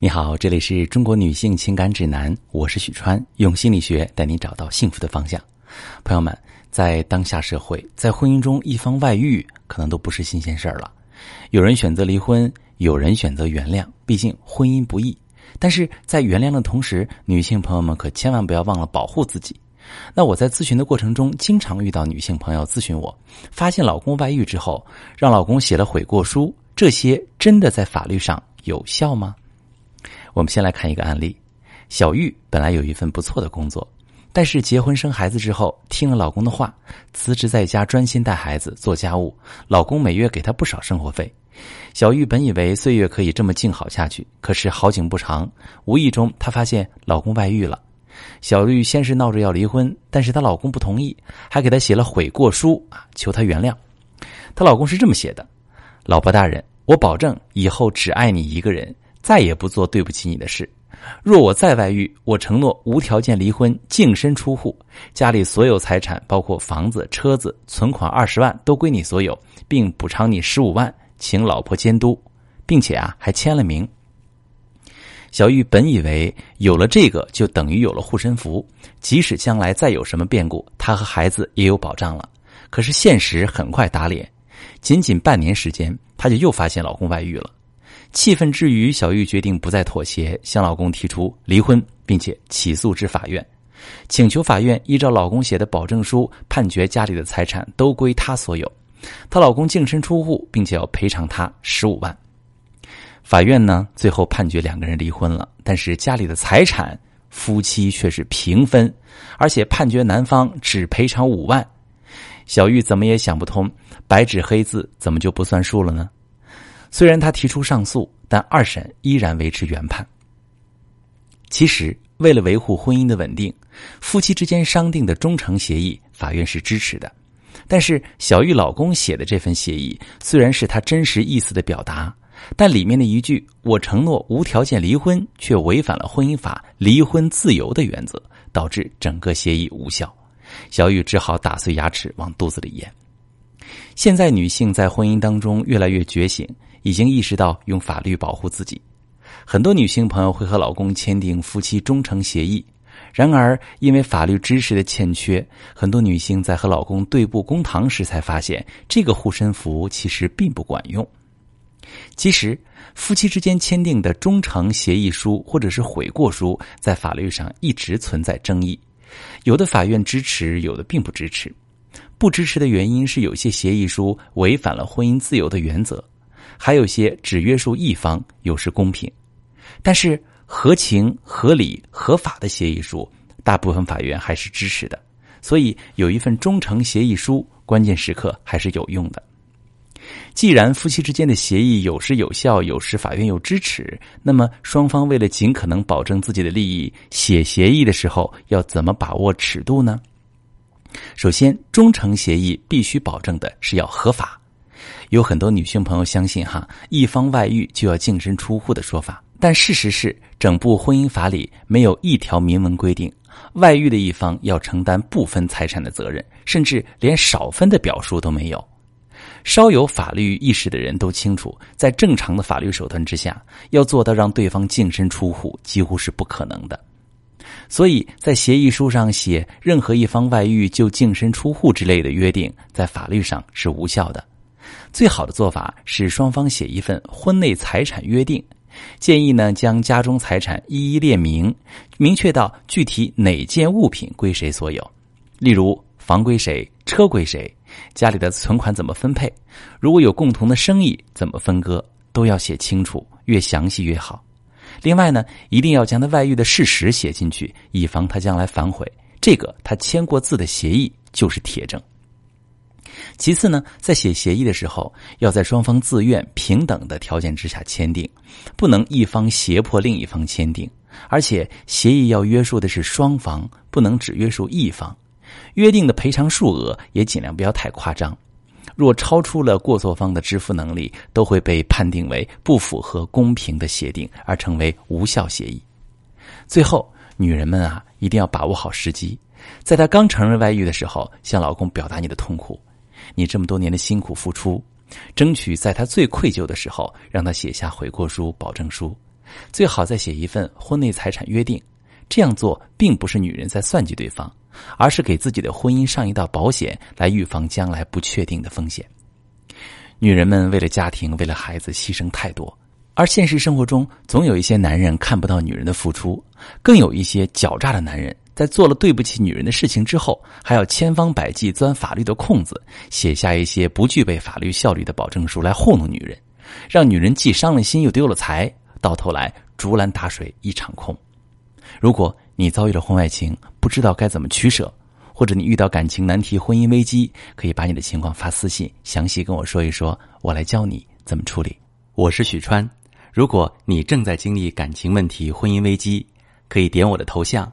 你好，这里是中国女性情感指南，我是许川，用心理学带你找到幸福的方向。朋友们，在当下社会，在婚姻中一方外遇，可能都不是新鲜事儿了。有人选择离婚，有人选择原谅，毕竟婚姻不易。但是在原谅的同时，女性朋友们可千万不要忘了保护自己。那我在咨询的过程中，经常遇到女性朋友咨询我，发现老公外遇之后，让老公写了悔过书，这些真的在法律上有效吗？我们先来看一个案例：小玉本来有一份不错的工作，但是结婚生孩子之后，听了老公的话，辞职在家专心带孩子做家务。老公每月给她不少生活费。小玉本以为岁月可以这么静好下去，可是好景不长，无意中她发现老公外遇了。小玉先是闹着要离婚，但是她老公不同意，还给她写了悔过书啊，求她原谅。她老公是这么写的：“老婆大人，我保证以后只爱你一个人。”再也不做对不起你的事。若我再外遇，我承诺无条件离婚，净身出户，家里所有财产，包括房子、车子、存款二十万，都归你所有，并补偿你十五万，请老婆监督，并且啊，还签了名。小玉本以为有了这个，就等于有了护身符，即使将来再有什么变故，她和孩子也有保障了。可是现实很快打脸，仅仅半年时间，她就又发现老公外遇了。气愤之余，小玉决定不再妥协，向老公提出离婚，并且起诉至法院，请求法院依照老公写的保证书判决家里的财产都归她所有，她老公净身出户，并且要赔偿她十五万。法院呢，最后判决两个人离婚了，但是家里的财产夫妻却是平分，而且判决男方只赔偿五万。小玉怎么也想不通，白纸黑字怎么就不算数了呢？虽然他提出上诉，但二审依然维持原判。其实，为了维护婚姻的稳定，夫妻之间商定的忠诚协议，法院是支持的。但是，小玉老公写的这份协议，虽然是他真实意思的表达，但里面的一句“我承诺无条件离婚”却违反了婚姻法离婚自由的原则，导致整个协议无效。小玉只好打碎牙齿往肚子里咽。现在，女性在婚姻当中越来越觉醒。已经意识到用法律保护自己，很多女性朋友会和老公签订夫妻忠诚协议。然而，因为法律知识的欠缺，很多女性在和老公对簿公堂时才发现，这个护身符其实并不管用。其实，夫妻之间签订的忠诚协议书或者是悔过书，在法律上一直存在争议，有的法院支持，有的并不支持。不支持的原因是，有些协议书违反了婚姻自由的原则。还有些只约束一方，有失公平。但是合情、合理、合法的协议书，大部分法院还是支持的。所以有一份忠诚协议书，关键时刻还是有用的。既然夫妻之间的协议有时有效，有时法院又支持，那么双方为了尽可能保证自己的利益，写协议的时候要怎么把握尺度呢？首先，忠诚协议必须保证的是要合法。有很多女性朋友相信哈，一方外遇就要净身出户的说法，但事实是，整部婚姻法里没有一条明文规定，外遇的一方要承担不分财产的责任，甚至连少分的表述都没有。稍有法律意识的人都清楚，在正常的法律手段之下，要做到让对方净身出户几乎是不可能的。所以在协议书上写任何一方外遇就净身出户之类的约定，在法律上是无效的。最好的做法是双方写一份婚内财产约定，建议呢将家中财产一一列明，明确到具体哪件物品归谁所有，例如房归谁，车归谁，家里的存款怎么分配，如果有共同的生意怎么分割，都要写清楚，越详细越好。另外呢，一定要将他外遇的事实写进去，以防他将来反悔。这个他签过字的协议就是铁证。其次呢，在写协议的时候，要在双方自愿、平等的条件之下签订，不能一方胁迫另一方签订。而且，协议要约束的是双方，不能只约束一方。约定的赔偿数额也尽量不要太夸张，若超出了过错方的支付能力，都会被判定为不符合公平的协定，而成为无效协议。最后，女人们啊，一定要把握好时机，在她刚承认外遇的时候，向老公表达你的痛苦。你这么多年的辛苦付出，争取在他最愧疚的时候，让他写下悔过书、保证书。最好再写一份婚内财产约定。这样做并不是女人在算计对方，而是给自己的婚姻上一道保险，来预防将来不确定的风险。女人们为了家庭、为了孩子牺牲太多，而现实生活中总有一些男人看不到女人的付出，更有一些狡诈的男人在做了对不起女人的事情之后，还要千方百计钻法律的空子，写下一些不具备法律效力的保证书来糊弄女人，让女人既伤了心又丢了财，到头来竹篮打水一场空。如果你遭遇了婚外情，不知道该怎么取舍，或者你遇到感情难题、婚姻危机，可以把你的情况发私信，详细跟我说一说，我来教你怎么处理。我是许川，如果你正在经历感情问题、婚姻危机，可以点我的头像，